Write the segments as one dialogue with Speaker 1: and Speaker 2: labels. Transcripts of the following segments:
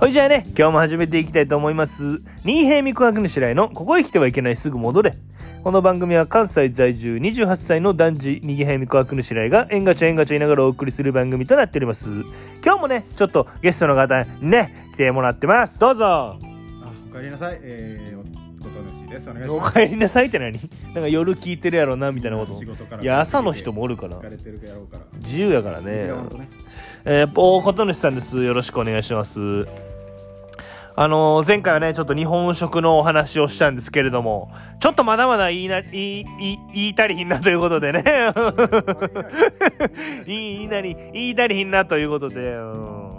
Speaker 1: ほいじゃあね、今日も始めていきたいと思います。新平未琥珀の白井のここへ来てはいけないすぐ戻れ。この番組は関西在住28歳の男児、新平未琥珀の白井が縁ガチャ縁ガチャ言いながらお送りする番組となっております。今日もね、ちょっとゲストの方にね、来てもらってます。どうぞ
Speaker 2: あ、お帰りなさい。えー、おこと主です。お願いし
Speaker 1: お
Speaker 2: ます。
Speaker 1: 帰りなさいって何？なんか夜聞いてるやろな、みたいなこと
Speaker 2: 仕。事から。
Speaker 1: いや、朝の人もおるから
Speaker 2: 疲。れてるやろうから。
Speaker 1: 自由やから
Speaker 2: い
Speaker 1: ね
Speaker 2: ね。
Speaker 1: えー、大琴主さんです。よろしくお願いします。あのー前回はね、ちょっと日本食のお話をしたんですけれども、ちょっとまだまだ言いな、言い、言い、言い足りひんなということでね。言いなり、言い足りひんなということで、うん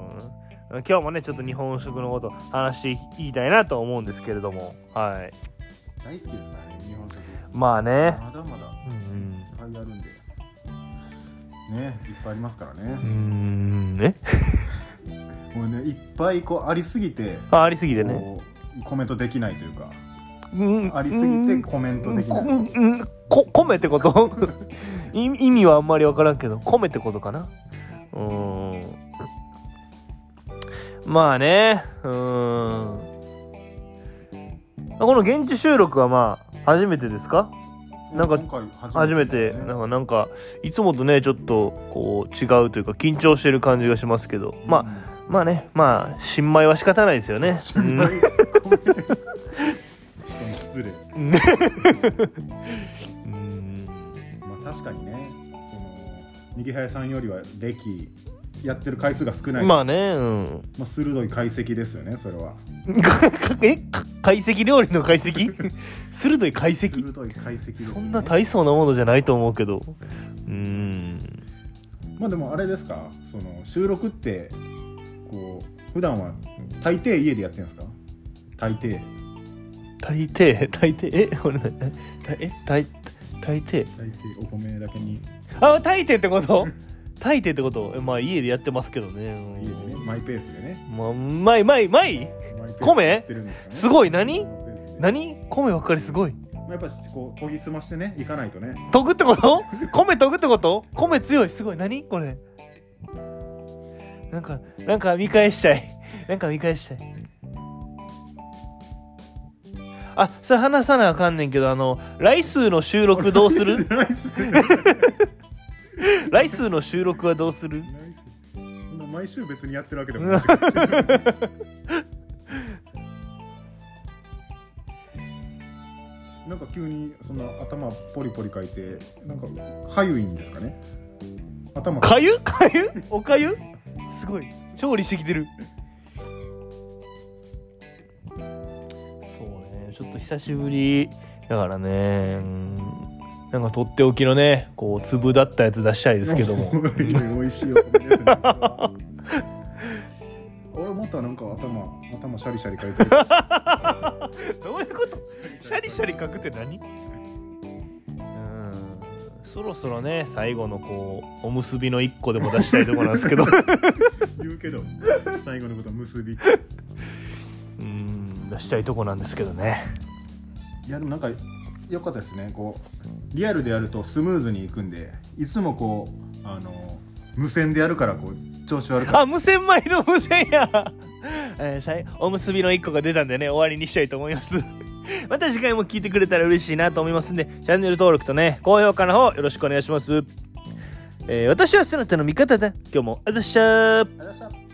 Speaker 1: 今日もね、ちょっと日本食のこと話していきたいなと思うんですけれども、はい。
Speaker 2: 大好きですからね、日本食。
Speaker 1: まあね。
Speaker 2: まだまだ
Speaker 1: うん
Speaker 2: いっぱいあるんで。ね、いっぱいありますからね。
Speaker 1: ーん、ね。
Speaker 2: もうね、いっぱいこうありすぎて。
Speaker 1: あ、ありすぎてね。
Speaker 2: コメントできないというか。
Speaker 1: うん
Speaker 2: ありすぎてコメントできない。
Speaker 1: こうん。こ米ってこと？意意味はあんまり分からんけど米ってことかな？うーん。まあねうーん。この現地収録はまあ初めてですか？なんか初めてなんかなんかいつもとねちょっとこう違うというか緊張してる感じがしますけど。まあまあねまあ新米は仕方ないですよね
Speaker 2: 新米失礼。
Speaker 1: うんうん
Speaker 2: まあ確かにね、その逃げ早さんよりは歴やってる回数が少ない。
Speaker 1: まあねうん
Speaker 2: まあ鋭い解析ですよね、それは。
Speaker 1: えか解析料理の解析？鋭い解析？
Speaker 2: 鋭い解析ね。
Speaker 1: そんな大層なものじゃないと思うけどうーん
Speaker 2: まあでもあれですか、その収録ってこう普段は大抵家でやってるんですか？大抵。
Speaker 1: 大抵？大抵？え？これね大え？大大抵？
Speaker 2: 大抵お米だけに。
Speaker 1: あ大抵ってこと？大抵ってこと？えまあ家でやってますけどね。
Speaker 2: 家でねマイペースでね。
Speaker 1: まあまいまいまい？
Speaker 2: マイペースで
Speaker 1: 米？
Speaker 2: す
Speaker 1: ごい。何？何？米ばっかり？すごい。
Speaker 2: まあやっぱこう研ぎ澄ましてねいかないとね。
Speaker 1: 研ぐってこと？米研ぐってこと？米強い？すごい。何？これなんかなんか見返したい。なんか見返したい。あそれ話さなあかんねんけどあの来数の収録どうする？来数 の収録はどうする？
Speaker 2: 毎週別にやってるわけでもない。し。なんか急にそんな頭ポリポリかいてなんかかゆいんですかね？頭。
Speaker 1: かゆ？かゆ？おかゆ？すごい。調理してきてる。そうね。ちょっと久しぶりだからね。うん。なんかとっておきのねこう粒だったやつ出したいですけども。
Speaker 2: 美味しいお米ですね俺またなんか頭頭シャリシャリかいてる。
Speaker 1: どういうこと？シャリシャリかくって何？うんそろそろね最後のこうおむすびの一個でも出したいところなんですけど。
Speaker 2: 言うけど最後のこと結び。
Speaker 1: うん出したいとこなんですけどね。
Speaker 2: いやでもなんか良かったですね。こうリアルでやるとスムーズにいくんでいつもこうあの無線でやるからこう調子悪かっ
Speaker 1: あ無洗米の無洗や、えーさいおむすびの一個が出たんでね終わりにしたいと思います また次回も聞いてくれたら嬉しいなと思いますんでチャンネル登録とね高評価の方よろしくお願いします。えー私はそなたの味方だ。今日もあざっしゃー。
Speaker 2: あざいました